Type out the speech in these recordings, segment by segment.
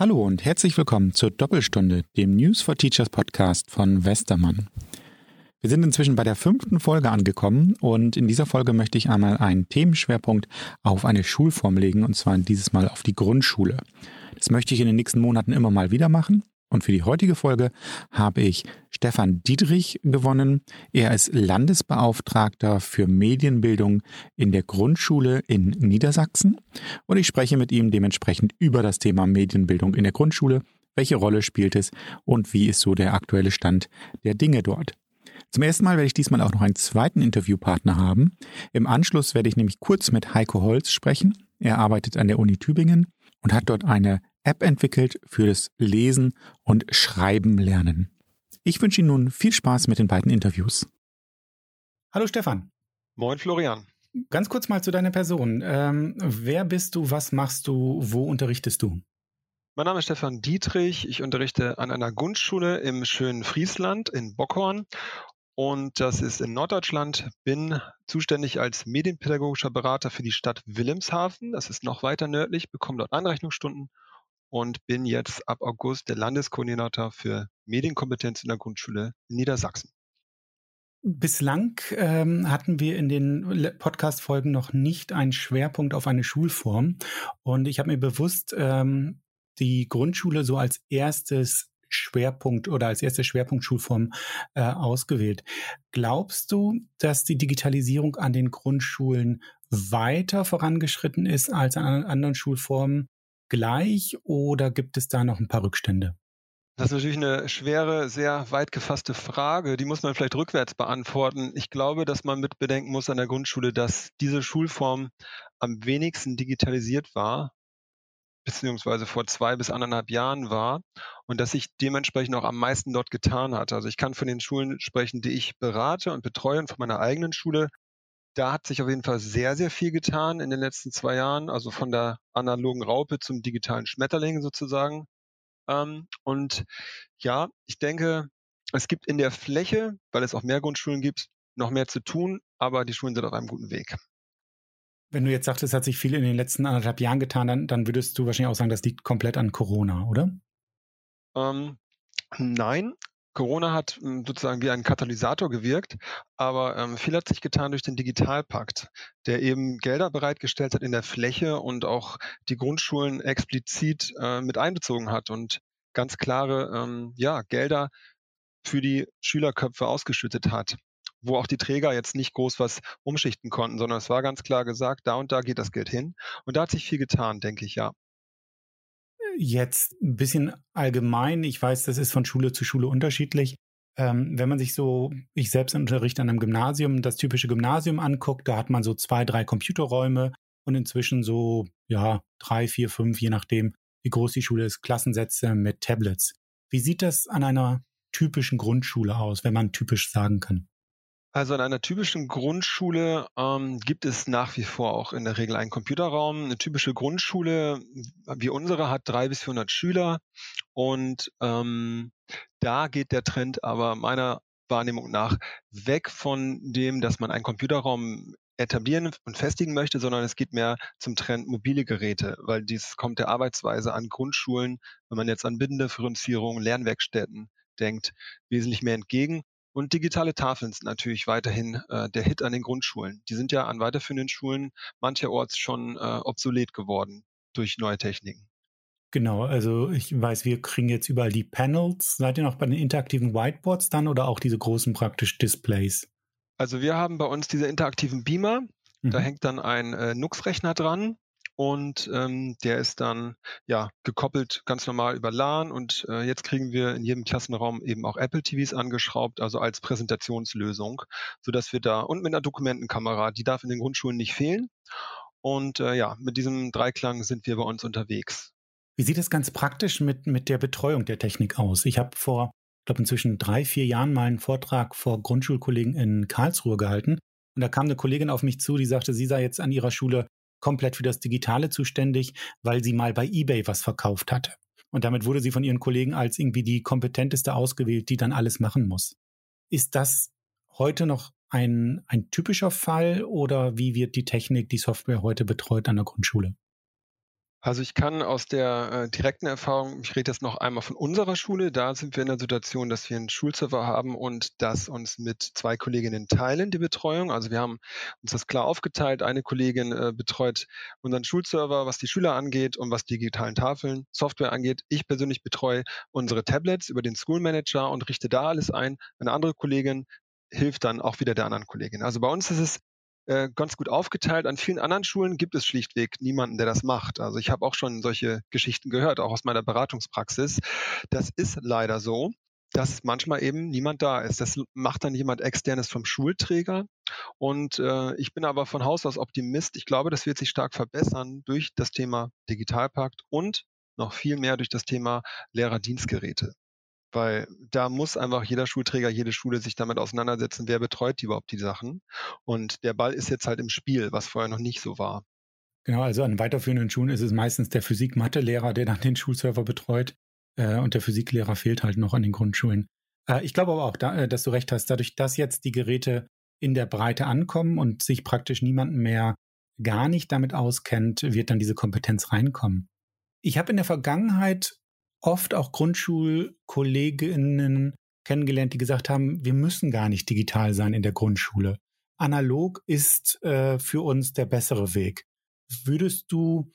Hallo und herzlich willkommen zur Doppelstunde, dem News for Teachers Podcast von Westermann. Wir sind inzwischen bei der fünften Folge angekommen und in dieser Folge möchte ich einmal einen Themenschwerpunkt auf eine Schulform legen und zwar dieses Mal auf die Grundschule. Das möchte ich in den nächsten Monaten immer mal wieder machen und für die heutige Folge habe ich Stefan Dietrich gewonnen. Er ist Landesbeauftragter für Medienbildung in der Grundschule in Niedersachsen. Und ich spreche mit ihm dementsprechend über das Thema Medienbildung in der Grundschule. Welche Rolle spielt es und wie ist so der aktuelle Stand der Dinge dort? Zum ersten Mal werde ich diesmal auch noch einen zweiten Interviewpartner haben. Im Anschluss werde ich nämlich kurz mit Heiko Holz sprechen. Er arbeitet an der Uni Tübingen und hat dort eine App entwickelt für das Lesen und Schreiben lernen. Ich wünsche Ihnen nun viel Spaß mit den beiden Interviews. Hallo Stefan. Moin Florian. Ganz kurz mal zu deiner Person. Ähm, wer bist du, was machst du, wo unterrichtest du? Mein Name ist Stefan Dietrich. Ich unterrichte an einer Grundschule im schönen Friesland in Bockhorn. Und das ist in Norddeutschland. Bin zuständig als medienpädagogischer Berater für die Stadt Wilhelmshaven. Das ist noch weiter nördlich, bekomme dort Anrechnungsstunden und bin jetzt ab August der Landeskoordinator für Medienkompetenz in der Grundschule in Niedersachsen. Bislang ähm, hatten wir in den Podcast-Folgen noch nicht einen Schwerpunkt auf eine Schulform. Und ich habe mir bewusst ähm, die Grundschule so als erstes Schwerpunkt oder als erste Schwerpunktschulform äh, ausgewählt. Glaubst du, dass die Digitalisierung an den Grundschulen weiter vorangeschritten ist als an anderen Schulformen? Gleich oder gibt es da noch ein paar Rückstände? Das ist natürlich eine schwere, sehr weit gefasste Frage. Die muss man vielleicht rückwärts beantworten. Ich glaube, dass man mit bedenken muss an der Grundschule, dass diese Schulform am wenigsten digitalisiert war, beziehungsweise vor zwei bis anderthalb Jahren war und dass sich dementsprechend auch am meisten dort getan hat. Also ich kann von den Schulen sprechen, die ich berate und betreue und von meiner eigenen Schule da hat sich auf jeden Fall sehr, sehr viel getan in den letzten zwei Jahren, also von der analogen Raupe zum digitalen Schmetterling sozusagen. Ähm, und ja, ich denke, es gibt in der Fläche, weil es auch mehr Grundschulen gibt, noch mehr zu tun, aber die Schulen sind auf einem guten Weg. Wenn du jetzt sagst, es hat sich viel in den letzten anderthalb Jahren getan, dann, dann würdest du wahrscheinlich auch sagen, das liegt komplett an Corona, oder? Ähm, nein, Corona hat hm, sozusagen wie ein Katalysator gewirkt, aber ähm, viel hat sich getan durch den Digitalpakt, der eben Gelder bereitgestellt hat in der Fläche und auch die Grundschulen explizit äh, mit einbezogen hat und ganz klare ähm, ja, Gelder für die Schülerköpfe ausgeschüttet hat wo auch die Träger jetzt nicht groß was umschichten konnten, sondern es war ganz klar gesagt, da und da geht das Geld hin. Und da hat sich viel getan, denke ich, ja. Jetzt ein bisschen allgemein. Ich weiß, das ist von Schule zu Schule unterschiedlich. Ähm, wenn man sich so, ich selbst unterrichte an einem Gymnasium, das typische Gymnasium anguckt, da hat man so zwei, drei Computerräume und inzwischen so, ja, drei, vier, fünf, je nachdem, wie groß die Schule ist, Klassensätze mit Tablets. Wie sieht das an einer typischen Grundschule aus, wenn man typisch sagen kann? Also in einer typischen Grundschule ähm, gibt es nach wie vor auch in der Regel einen Computerraum. Eine typische Grundschule wie unsere hat drei bis 400 Schüler und ähm, da geht der Trend aber meiner Wahrnehmung nach weg von dem, dass man einen Computerraum etablieren und festigen möchte, sondern es geht mehr zum Trend mobile Geräte, weil dies kommt der Arbeitsweise an Grundschulen, wenn man jetzt an Bindendifferenzierung, Lernwerkstätten denkt, wesentlich mehr entgegen. Und digitale Tafeln sind natürlich weiterhin äh, der Hit an den Grundschulen. Die sind ja an weiterführenden Schulen mancherorts schon äh, obsolet geworden durch neue Techniken. Genau, also ich weiß, wir kriegen jetzt überall die Panels. Seid ihr noch bei den interaktiven Whiteboards dann oder auch diese großen praktisch Displays? Also wir haben bei uns diese interaktiven Beamer. Mhm. Da hängt dann ein äh, Nux-Rechner dran und ähm, der ist dann ja gekoppelt ganz normal über LAN und äh, jetzt kriegen wir in jedem Klassenraum eben auch Apple TVs angeschraubt, also als Präsentationslösung, so dass wir da und mit einer Dokumentenkamera, die darf in den Grundschulen nicht fehlen. Und äh, ja, mit diesem Dreiklang sind wir bei uns unterwegs. Wie sieht es ganz praktisch mit, mit der Betreuung der Technik aus? Ich habe vor, ich glaube, inzwischen drei, vier Jahren mal einen Vortrag vor Grundschulkollegen in Karlsruhe gehalten. Und da kam eine Kollegin auf mich zu, die sagte, sie sei jetzt an ihrer Schule komplett für das Digitale zuständig, weil sie mal bei eBay was verkauft hatte. Und damit wurde sie von ihren Kollegen als irgendwie die kompetenteste ausgewählt, die dann alles machen muss. Ist das heute noch ein, ein typischer Fall oder wie wird die Technik, die Software heute betreut an der Grundschule? Also ich kann aus der äh, direkten Erfahrung, ich rede jetzt noch einmal von unserer Schule, da sind wir in der Situation, dass wir einen Schulserver haben und das uns mit zwei Kolleginnen teilen, die Betreuung. Also wir haben uns das klar aufgeteilt. Eine Kollegin äh, betreut unseren Schulserver, was die Schüler angeht und was digitalen Tafeln, Software angeht. Ich persönlich betreue unsere Tablets über den School Manager und richte da alles ein. Eine andere Kollegin hilft dann auch wieder der anderen Kollegin. Also bei uns ist es äh, ganz gut aufgeteilt. An vielen anderen Schulen gibt es schlichtweg niemanden, der das macht. Also ich habe auch schon solche Geschichten gehört, auch aus meiner Beratungspraxis. Das ist leider so dass manchmal eben niemand da ist. Das macht dann jemand externes vom Schulträger. Und äh, ich bin aber von Haus aus Optimist. Ich glaube, das wird sich stark verbessern durch das Thema Digitalpakt und noch viel mehr durch das Thema Lehrerdienstgeräte. Weil da muss einfach jeder Schulträger, jede Schule sich damit auseinandersetzen, wer betreut die überhaupt die Sachen. Und der Ball ist jetzt halt im Spiel, was vorher noch nicht so war. Genau, also an weiterführenden Schulen ist es meistens der Physik-Mathe-Lehrer, der dann den Schulserver betreut. Äh, und der Physiklehrer fehlt halt noch an den Grundschulen. Äh, ich glaube aber auch, da, äh, dass du recht hast, dadurch, dass jetzt die Geräte in der Breite ankommen und sich praktisch niemand mehr gar nicht damit auskennt, wird dann diese Kompetenz reinkommen. Ich habe in der Vergangenheit oft auch Grundschulkolleginnen kennengelernt, die gesagt haben, wir müssen gar nicht digital sein in der Grundschule. Analog ist äh, für uns der bessere Weg. Würdest du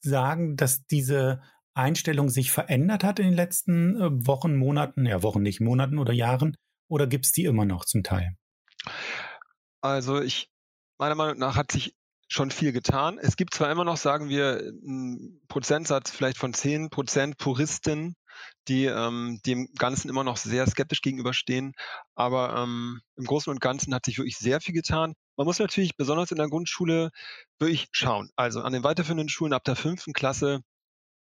sagen, dass diese Einstellung sich verändert hat in den letzten äh, Wochen, Monaten, ja Wochen nicht, Monaten oder Jahren? Oder gibt es die immer noch zum Teil? Also ich, meiner Meinung nach hat sich schon viel getan. Es gibt zwar immer noch, sagen wir, einen Prozentsatz vielleicht von 10 Prozent Puristen, die ähm, dem Ganzen immer noch sehr skeptisch gegenüberstehen. Aber ähm, im Großen und Ganzen hat sich wirklich sehr viel getan. Man muss natürlich besonders in der Grundschule wirklich schauen. Also an den weiterführenden Schulen ab der fünften Klasse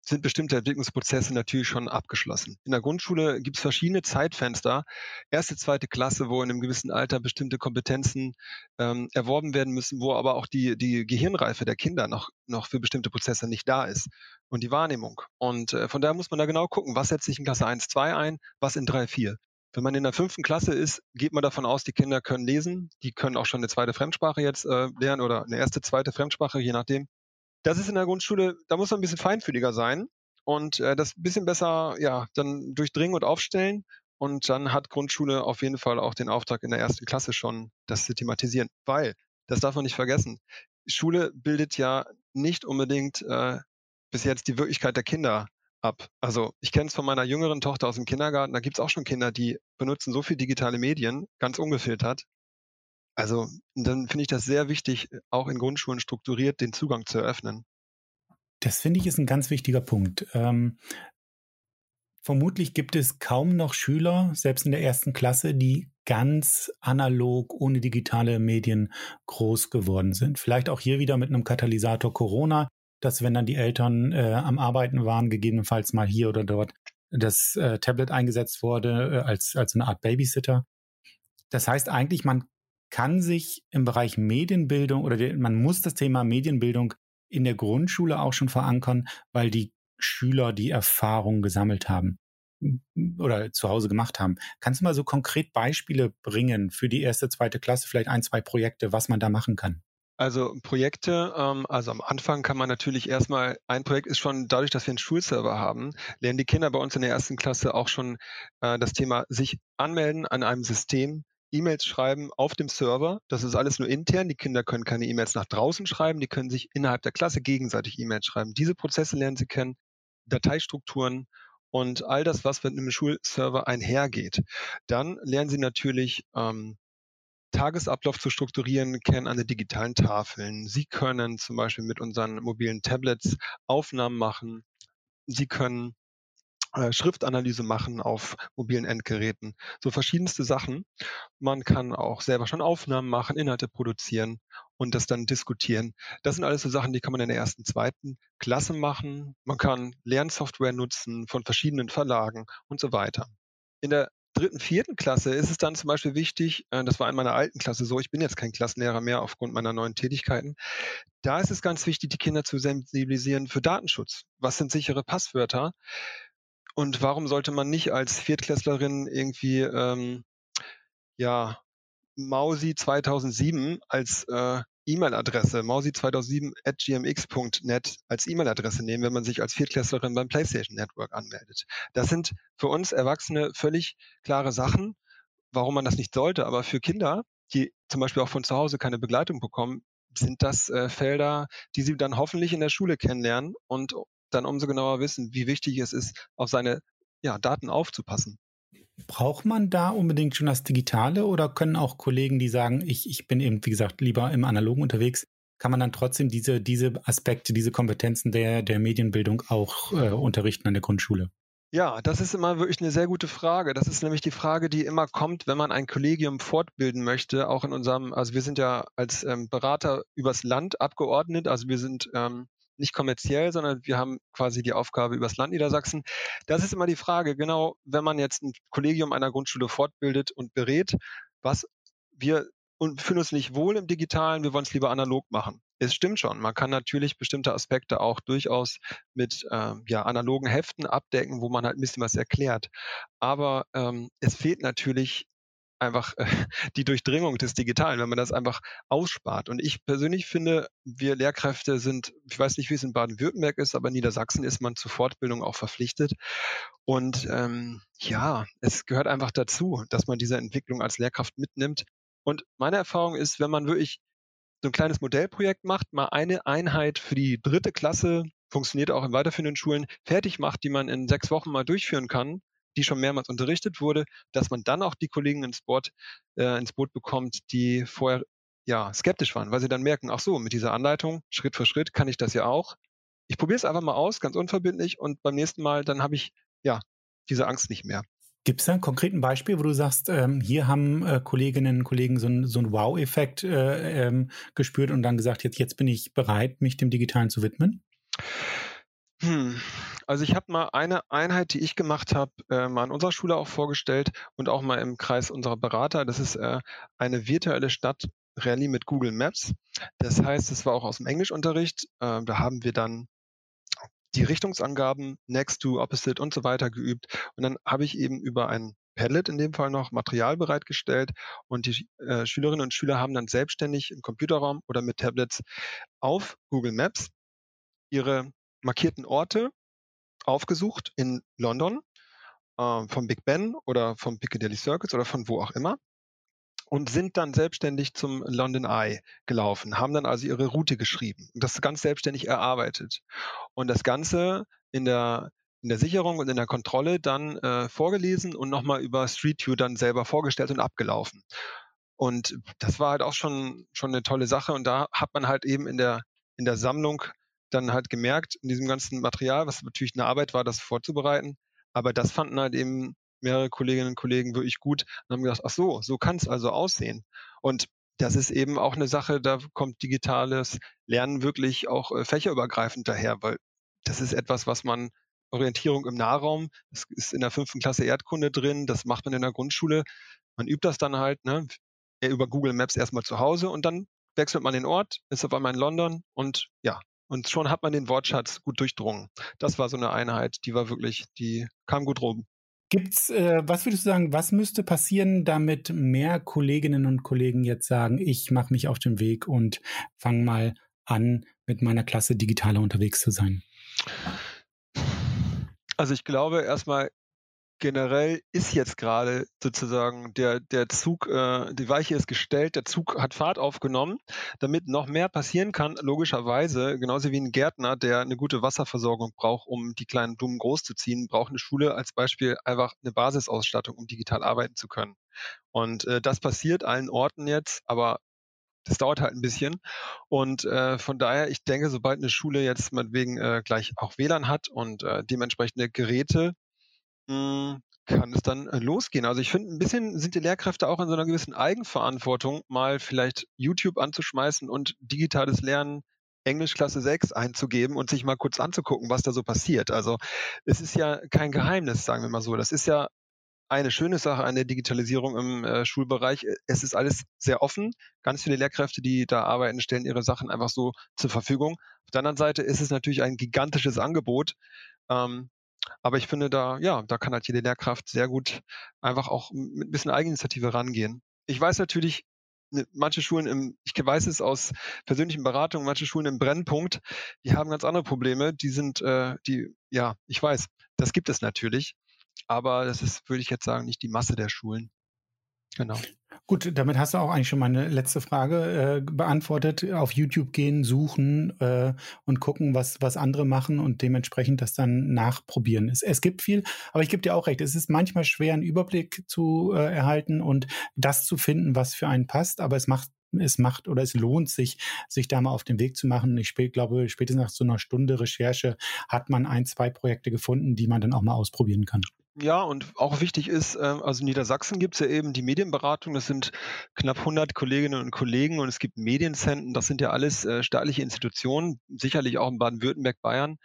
sind bestimmte Entwicklungsprozesse natürlich schon abgeschlossen. In der Grundschule gibt es verschiedene Zeitfenster, erste, zweite Klasse, wo in einem gewissen Alter bestimmte Kompetenzen ähm, erworben werden müssen, wo aber auch die, die Gehirnreife der Kinder noch, noch für bestimmte Prozesse nicht da ist und die Wahrnehmung. Und äh, von daher muss man da genau gucken, was setzt sich in Klasse 1, 2 ein, was in 3, 4. Wenn man in der fünften Klasse ist, geht man davon aus, die Kinder können lesen, die können auch schon eine zweite Fremdsprache jetzt äh, lernen oder eine erste, zweite Fremdsprache, je nachdem. Das ist in der Grundschule, da muss man ein bisschen feinfühliger sein und äh, das ein bisschen besser ja dann durchdringen und aufstellen. Und dann hat Grundschule auf jeden Fall auch den Auftrag in der ersten Klasse schon, das zu thematisieren. Weil, das darf man nicht vergessen, Schule bildet ja nicht unbedingt äh, bis jetzt die Wirklichkeit der Kinder ab. Also ich kenne es von meiner jüngeren Tochter aus dem Kindergarten, da gibt es auch schon Kinder, die benutzen so viel digitale Medien, ganz ungefiltert, also dann finde ich das sehr wichtig, auch in Grundschulen strukturiert den Zugang zu eröffnen. Das finde ich ist ein ganz wichtiger Punkt. Ähm, vermutlich gibt es kaum noch Schüler, selbst in der ersten Klasse, die ganz analog ohne digitale Medien groß geworden sind. Vielleicht auch hier wieder mit einem Katalysator Corona, dass wenn dann die Eltern äh, am Arbeiten waren, gegebenenfalls mal hier oder dort das äh, Tablet eingesetzt wurde äh, als, als eine Art Babysitter. Das heißt eigentlich, man kann sich im Bereich Medienbildung oder der, man muss das Thema Medienbildung in der Grundschule auch schon verankern, weil die Schüler die Erfahrung gesammelt haben oder zu Hause gemacht haben. Kannst du mal so konkret Beispiele bringen für die erste, zweite Klasse, vielleicht ein, zwei Projekte, was man da machen kann? Also Projekte, ähm, also am Anfang kann man natürlich erstmal, ein Projekt ist schon dadurch, dass wir einen Schulserver haben, lernen die Kinder bei uns in der ersten Klasse auch schon äh, das Thema sich anmelden an einem System, E-Mails schreiben auf dem Server. Das ist alles nur intern. Die Kinder können keine E-Mails nach draußen schreiben. Die können sich innerhalb der Klasse gegenseitig E-Mails schreiben. Diese Prozesse lernen sie kennen, Dateistrukturen und all das, was mit einem Schulserver einhergeht. Dann lernen sie natürlich ähm, Tagesablauf zu strukturieren, kennen an den digitalen Tafeln. Sie können zum Beispiel mit unseren mobilen Tablets Aufnahmen machen. Sie können äh, Schriftanalyse machen auf mobilen Endgeräten, so verschiedenste Sachen. Man kann auch selber schon Aufnahmen machen, Inhalte produzieren und das dann diskutieren. Das sind alles so Sachen, die kann man in der ersten, zweiten Klasse machen. Man kann Lernsoftware nutzen von verschiedenen Verlagen und so weiter. In der dritten, vierten Klasse ist es dann zum Beispiel wichtig, äh, das war in meiner alten Klasse so, ich bin jetzt kein Klassenlehrer mehr aufgrund meiner neuen Tätigkeiten, da ist es ganz wichtig, die Kinder zu sensibilisieren für Datenschutz. Was sind sichere Passwörter? Und warum sollte man nicht als Viertklässlerin irgendwie, ähm, ja, Mausi 2007 als äh, E-Mail-Adresse mausi2007.gmx.net als E-Mail-Adresse nehmen, wenn man sich als Viertklässlerin beim PlayStation Network anmeldet. Das sind für uns Erwachsene völlig klare Sachen, warum man das nicht sollte. Aber für Kinder, die zum Beispiel auch von zu Hause keine Begleitung bekommen, sind das äh, Felder, die sie dann hoffentlich in der Schule kennenlernen und dann umso genauer wissen, wie wichtig es ist, auf seine ja, Daten aufzupassen. Braucht man da unbedingt schon das Digitale oder können auch Kollegen, die sagen, ich, ich bin eben, wie gesagt, lieber im Analogen unterwegs, kann man dann trotzdem diese, diese Aspekte, diese Kompetenzen der, der Medienbildung auch äh, unterrichten an der Grundschule? Ja, das ist immer wirklich eine sehr gute Frage. Das ist nämlich die Frage, die immer kommt, wenn man ein Kollegium fortbilden möchte. Auch in unserem, also wir sind ja als ähm, Berater übers Land abgeordnet. Also wir sind ähm, nicht kommerziell, sondern wir haben quasi die Aufgabe übers Land Niedersachsen. Das ist immer die Frage, genau, wenn man jetzt ein Kollegium einer Grundschule fortbildet und berät, was wir und fühlen uns nicht wohl im Digitalen, wir wollen es lieber analog machen. Es stimmt schon, man kann natürlich bestimmte Aspekte auch durchaus mit ähm, ja, analogen Heften abdecken, wo man halt ein bisschen was erklärt. Aber ähm, es fehlt natürlich einfach äh, die Durchdringung des Digitalen, wenn man das einfach ausspart. Und ich persönlich finde, wir Lehrkräfte sind, ich weiß nicht, wie es in Baden-Württemberg ist, aber in Niedersachsen ist man zur Fortbildung auch verpflichtet. Und ähm, ja, es gehört einfach dazu, dass man diese Entwicklung als Lehrkraft mitnimmt. Und meine Erfahrung ist, wenn man wirklich so ein kleines Modellprojekt macht, mal eine Einheit für die dritte Klasse, funktioniert auch in weiterführenden Schulen, fertig macht, die man in sechs Wochen mal durchführen kann, die schon mehrmals unterrichtet wurde, dass man dann auch die Kollegen ins Boot, äh, ins Boot bekommt, die vorher ja skeptisch waren, weil sie dann merken, ach so, mit dieser Anleitung, Schritt für Schritt kann ich das ja auch. Ich probiere es einfach mal aus, ganz unverbindlich, und beim nächsten Mal, dann habe ich ja diese Angst nicht mehr. Gibt es da ein konkreten Beispiel, wo du sagst, ähm, hier haben äh, Kolleginnen und Kollegen so, ein, so einen Wow-Effekt äh, ähm, gespürt und dann gesagt, jetzt, jetzt bin ich bereit, mich dem Digitalen zu widmen? Hm. Also ich habe mal eine Einheit, die ich gemacht habe, äh, mal an unserer Schule auch vorgestellt und auch mal im Kreis unserer Berater. Das ist äh, eine virtuelle Stadt Rallye mit Google Maps. Das heißt, es war auch aus dem Englischunterricht. Äh, da haben wir dann die Richtungsangaben next to, opposite und so weiter geübt. Und dann habe ich eben über ein Padlet in dem Fall noch Material bereitgestellt und die äh, Schülerinnen und Schüler haben dann selbstständig im Computerraum oder mit Tablets auf Google Maps ihre markierten Orte aufgesucht in London, äh, vom Big Ben oder vom Piccadilly Circus oder von wo auch immer und sind dann selbstständig zum London Eye gelaufen, haben dann also ihre Route geschrieben und das ganz selbstständig erarbeitet. Und das Ganze in der in der Sicherung und in der Kontrolle dann äh, vorgelesen und nochmal über Street View dann selber vorgestellt und abgelaufen. Und das war halt auch schon, schon eine tolle Sache. Und da hat man halt eben in der, in der Sammlung dann halt gemerkt, in diesem ganzen Material, was natürlich eine Arbeit war, das vorzubereiten, aber das fanden halt eben mehrere Kolleginnen und Kollegen wirklich gut und haben gedacht, ach so, so kann es also aussehen. Und das ist eben auch eine Sache, da kommt digitales Lernen wirklich auch äh, fächerübergreifend daher, weil das ist etwas, was man Orientierung im Nahraum, das ist in der fünften Klasse Erdkunde drin, das macht man in der Grundschule. Man übt das dann halt, ne, über Google Maps erstmal zu Hause und dann wechselt man den Ort, ist auf einmal in London und ja, und schon hat man den Wortschatz gut durchdrungen. Das war so eine Einheit, die war wirklich, die kam gut rum. Gibt's, äh, was würdest du sagen, was müsste passieren, damit mehr Kolleginnen und Kollegen jetzt sagen, ich mache mich auf den Weg und fange mal an, mit meiner Klasse digitaler unterwegs zu sein? Also ich glaube erstmal generell ist jetzt gerade sozusagen der, der Zug, äh, die Weiche ist gestellt, der Zug hat Fahrt aufgenommen, damit noch mehr passieren kann, logischerweise, genauso wie ein Gärtner, der eine gute Wasserversorgung braucht, um die kleinen Blumen großzuziehen, braucht eine Schule als Beispiel einfach eine Basisausstattung, um digital arbeiten zu können. Und äh, das passiert allen Orten jetzt, aber das dauert halt ein bisschen. Und äh, von daher, ich denke, sobald eine Schule jetzt meinetwegen äh, gleich auch WLAN hat und äh, dementsprechende Geräte, hm, kann es dann äh, losgehen. Also ich finde, ein bisschen sind die Lehrkräfte auch in so einer gewissen Eigenverantwortung, mal vielleicht YouTube anzuschmeißen und digitales Lernen Englisch Klasse 6 einzugeben und sich mal kurz anzugucken, was da so passiert. Also es ist ja kein Geheimnis, sagen wir mal so. Das ist ja eine schöne Sache an der Digitalisierung im äh, Schulbereich. Es ist alles sehr offen. Ganz viele Lehrkräfte, die da arbeiten, stellen ihre Sachen einfach so zur Verfügung. Auf der anderen Seite ist es natürlich ein gigantisches Angebot. Ähm, aber ich finde da, ja, da kann halt jede Lehrkraft sehr gut einfach auch mit ein bisschen Eigeninitiative rangehen. Ich weiß natürlich, ne, manche Schulen im, ich weiß es aus persönlichen Beratungen, manche Schulen im Brennpunkt, die haben ganz andere Probleme. Die sind, äh, die, ja, ich weiß, das gibt es natürlich, aber das ist, würde ich jetzt sagen, nicht die Masse der Schulen. Genau. Gut, damit hast du auch eigentlich schon meine letzte Frage äh, beantwortet. Auf YouTube gehen, suchen äh, und gucken, was, was andere machen und dementsprechend das dann nachprobieren. Es, es gibt viel, aber ich gebe dir auch recht, es ist manchmal schwer, einen Überblick zu äh, erhalten und das zu finden, was für einen passt, aber es macht es macht oder es lohnt sich, sich da mal auf den Weg zu machen. Ich glaube, spätestens nach so einer Stunde Recherche hat man ein, zwei Projekte gefunden, die man dann auch mal ausprobieren kann. Ja, und auch wichtig ist, äh, also in Niedersachsen gibt es ja eben die Medienberatung, das sind knapp 100 Kolleginnen und Kollegen und es gibt Medienzentren, das sind ja alles äh, staatliche Institutionen, sicherlich auch in Baden-Württemberg, Bayern,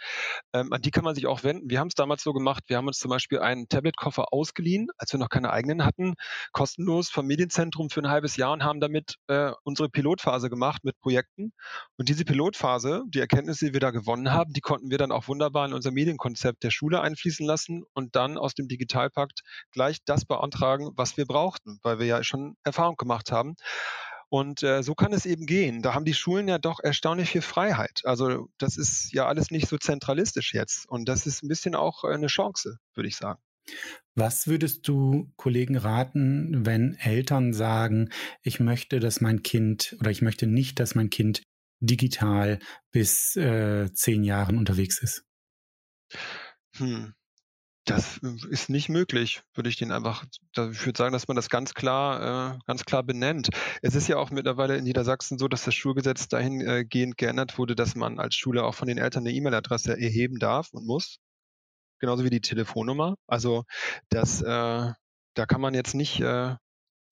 ähm, an die kann man sich auch wenden. Wir haben es damals so gemacht, wir haben uns zum Beispiel einen Tablet-Koffer ausgeliehen, als wir noch keine eigenen hatten, kostenlos vom Medienzentrum für ein halbes Jahr und haben damit äh, unsere Pilotphase gemacht mit Projekten. Und diese Pilotphase, die Erkenntnisse, die wir da gewonnen haben, die konnten wir dann auch wunderbar in unser Medienkonzept der Schule einfließen lassen und dann aus dem dem Digitalpakt gleich das beantragen, was wir brauchten, weil wir ja schon Erfahrung gemacht haben. Und äh, so kann es eben gehen. Da haben die Schulen ja doch erstaunlich viel Freiheit. Also das ist ja alles nicht so zentralistisch jetzt. Und das ist ein bisschen auch eine Chance, würde ich sagen. Was würdest du Kollegen raten, wenn Eltern sagen, ich möchte, dass mein Kind oder ich möchte nicht, dass mein Kind digital bis äh, zehn Jahren unterwegs ist? Hm. Das äh, ist nicht möglich, würde ich den einfach, ich würde sagen, dass man das ganz klar, äh, ganz klar benennt. Es ist ja auch mittlerweile in Niedersachsen so, dass das Schulgesetz dahingehend geändert wurde, dass man als Schule auch von den Eltern eine E-Mail-Adresse erheben darf und muss. Genauso wie die Telefonnummer. Also das, äh, da kann man jetzt nicht, äh,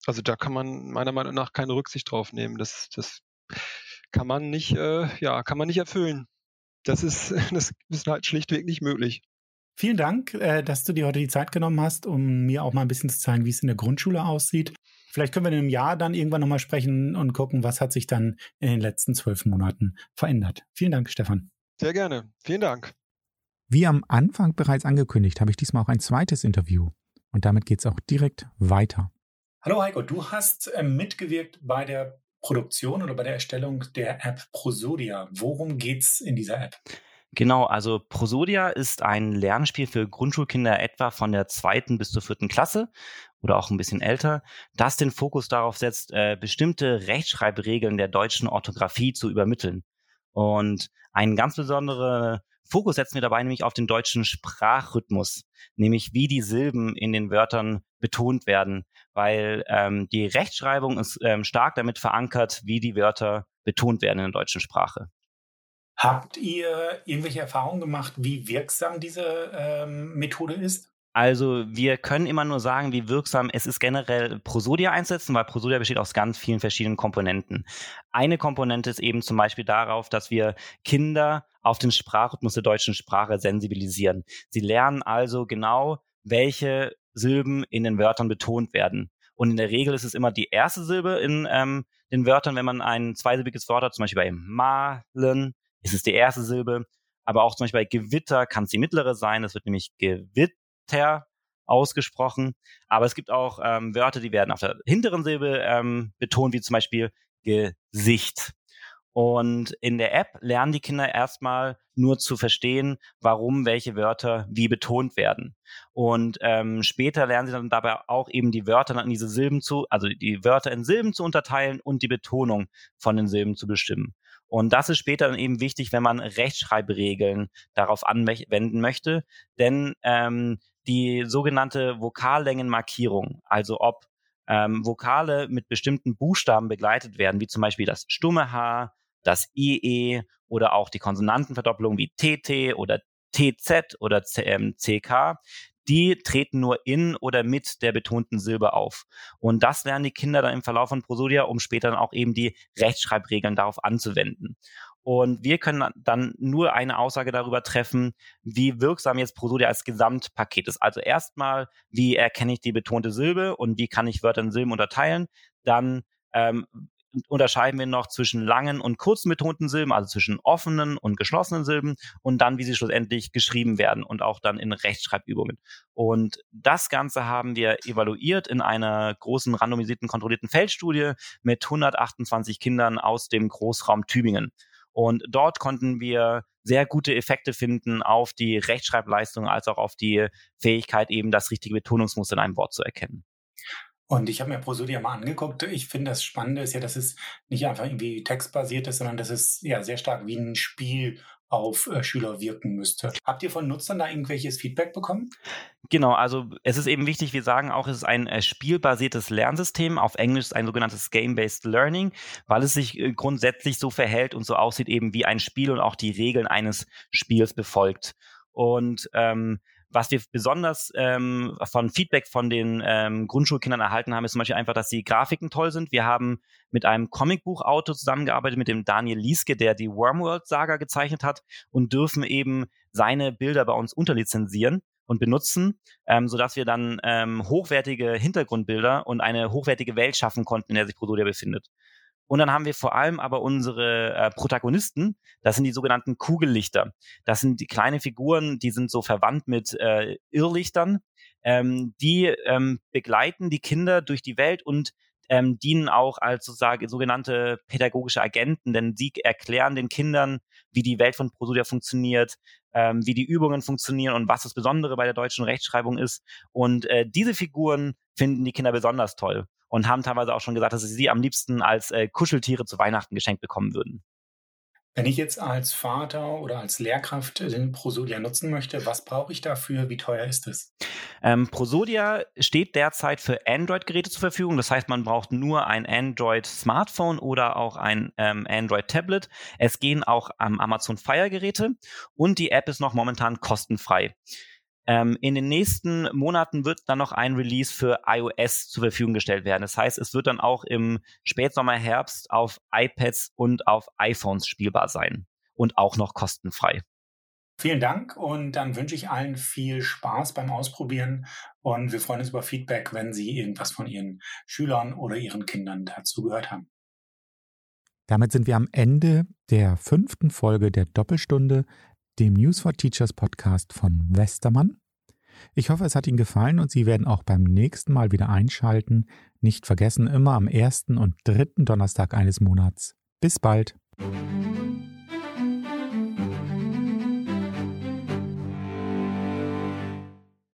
also da kann man meiner Meinung nach keine Rücksicht drauf nehmen. Das, das kann man nicht, äh, ja, kann man nicht erfüllen. Das ist, das ist halt schlichtweg nicht möglich. Vielen Dank, äh, dass du dir heute die Zeit genommen hast, um mir auch mal ein bisschen zu zeigen, wie es in der Grundschule aussieht. Vielleicht können wir in einem Jahr dann irgendwann nochmal sprechen und gucken, was hat sich dann in den letzten zwölf Monaten verändert. Vielen Dank, Stefan. Sehr gerne. Vielen Dank. Wie am Anfang bereits angekündigt, habe ich diesmal auch ein zweites Interview. Und damit geht es auch direkt weiter. Hallo Heiko, du hast äh, mitgewirkt bei der Produktion oder bei der Erstellung der App Prosodia. Worum geht es in dieser App? Genau, also Prosodia ist ein Lernspiel für Grundschulkinder etwa von der zweiten bis zur vierten Klasse oder auch ein bisschen älter, das den Fokus darauf setzt, äh, bestimmte Rechtschreibregeln der deutschen Orthographie zu übermitteln. Und einen ganz besonderen Fokus setzen wir dabei nämlich auf den deutschen Sprachrhythmus, nämlich wie die Silben in den Wörtern betont werden, weil ähm, die Rechtschreibung ist ähm, stark damit verankert, wie die Wörter betont werden in der deutschen Sprache. Habt ihr irgendwelche Erfahrungen gemacht, wie wirksam diese ähm, Methode ist? Also wir können immer nur sagen, wie wirksam es ist generell Prosodia einsetzen, weil Prosodia besteht aus ganz vielen verschiedenen Komponenten. Eine Komponente ist eben zum Beispiel darauf, dass wir Kinder auf den Sprachrhythmus der deutschen Sprache sensibilisieren. Sie lernen also genau, welche Silben in den Wörtern betont werden. Und in der Regel ist es immer die erste Silbe in ähm, den Wörtern, wenn man ein zweisilbiges Wort hat, zum Beispiel bei malen ist es die erste Silbe. Aber auch zum Beispiel bei Gewitter kann es die mittlere sein. Das wird nämlich Gewitter ausgesprochen. Aber es gibt auch ähm, Wörter, die werden auf der hinteren Silbe ähm, betont, wie zum Beispiel Gesicht. Und in der App lernen die Kinder erstmal nur zu verstehen, warum welche Wörter wie betont werden. Und ähm, später lernen sie dann dabei auch eben die Wörter in diese Silben zu, also die Wörter in Silben zu unterteilen und die Betonung von den Silben zu bestimmen. Und das ist später dann eben wichtig, wenn man Rechtschreibregeln darauf anwenden möchte, denn ähm, die sogenannte Vokallängenmarkierung, also ob ähm, Vokale mit bestimmten Buchstaben begleitet werden, wie zum Beispiel das stumme H, das IE oder auch die Konsonantenverdoppelung wie TT oder TZ oder CK, die treten nur in oder mit der betonten Silbe auf. Und das lernen die Kinder dann im Verlauf von Prosodia, um später dann auch eben die Rechtschreibregeln darauf anzuwenden. Und wir können dann nur eine Aussage darüber treffen, wie wirksam jetzt Prosodia als Gesamtpaket ist. Also erstmal, wie erkenne ich die betonte Silbe und wie kann ich Wörter in Silben unterteilen? Dann ähm, unterscheiden wir noch zwischen langen und kurzen betonten Silben, also zwischen offenen und geschlossenen Silben und dann, wie sie schlussendlich geschrieben werden und auch dann in Rechtschreibübungen. Und das Ganze haben wir evaluiert in einer großen randomisierten kontrollierten Feldstudie mit 128 Kindern aus dem Großraum Tübingen. Und dort konnten wir sehr gute Effekte finden auf die Rechtschreibleistung als auch auf die Fähigkeit, eben das richtige Betonungsmuster in einem Wort zu erkennen. Und ich habe mir Prosodia mal angeguckt. Ich finde, das Spannende ist ja, dass es nicht einfach irgendwie textbasiert ist, sondern dass es ja sehr stark wie ein Spiel auf äh, Schüler wirken müsste. Habt ihr von Nutzern da irgendwelches Feedback bekommen? Genau, also es ist eben wichtig, wir sagen auch, es ist ein äh, spielbasiertes Lernsystem, auf Englisch ein sogenanntes Game-Based Learning, weil es sich äh, grundsätzlich so verhält und so aussieht eben wie ein Spiel und auch die Regeln eines Spiels befolgt. Und ähm, was wir besonders ähm, von Feedback von den ähm, Grundschulkindern erhalten haben, ist zum Beispiel einfach, dass die Grafiken toll sind. Wir haben mit einem Comicbuchautor zusammengearbeitet, mit dem Daniel Lieske, der die Wormworld-Saga gezeichnet hat und dürfen eben seine Bilder bei uns unterlizenzieren und benutzen, ähm, sodass wir dann ähm, hochwertige Hintergrundbilder und eine hochwertige Welt schaffen konnten, in der sich Prosodia befindet. Und dann haben wir vor allem aber unsere äh, Protagonisten, das sind die sogenannten Kugellichter. Das sind die kleine Figuren, die sind so verwandt mit äh, Irrlichtern. Ähm, die ähm, begleiten die Kinder durch die Welt und ähm, dienen auch als sozusagen sogenannte pädagogische Agenten, denn sie erklären den Kindern, wie die Welt von Prosudia funktioniert, ähm, wie die Übungen funktionieren und was das Besondere bei der deutschen Rechtschreibung ist. Und äh, diese Figuren finden die Kinder besonders toll und haben teilweise auch schon gesagt, dass sie sie am liebsten als äh, Kuscheltiere zu Weihnachten geschenkt bekommen würden. Wenn ich jetzt als Vater oder als Lehrkraft den Prosodia nutzen möchte, was brauche ich dafür? Wie teuer ist es? Ähm, Prosodia steht derzeit für Android-Geräte zur Verfügung. Das heißt, man braucht nur ein Android-Smartphone oder auch ein ähm, Android-Tablet. Es gehen auch ähm, Amazon Fire-Geräte und die App ist noch momentan kostenfrei. Ähm, in den nächsten Monaten wird dann noch ein Release für iOS zur Verfügung gestellt werden. Das heißt, es wird dann auch im Spätsommer, Herbst auf iPads und auf iPhones spielbar sein und auch noch kostenfrei. Vielen Dank und dann wünsche ich allen viel Spaß beim Ausprobieren und wir freuen uns über Feedback, wenn Sie irgendwas von Ihren Schülern oder Ihren Kindern dazu gehört haben. Damit sind wir am Ende der fünften Folge der Doppelstunde dem News for Teachers Podcast von Westermann. Ich hoffe, es hat Ihnen gefallen und Sie werden auch beim nächsten Mal wieder einschalten. Nicht vergessen, immer am ersten und dritten Donnerstag eines Monats. Bis bald.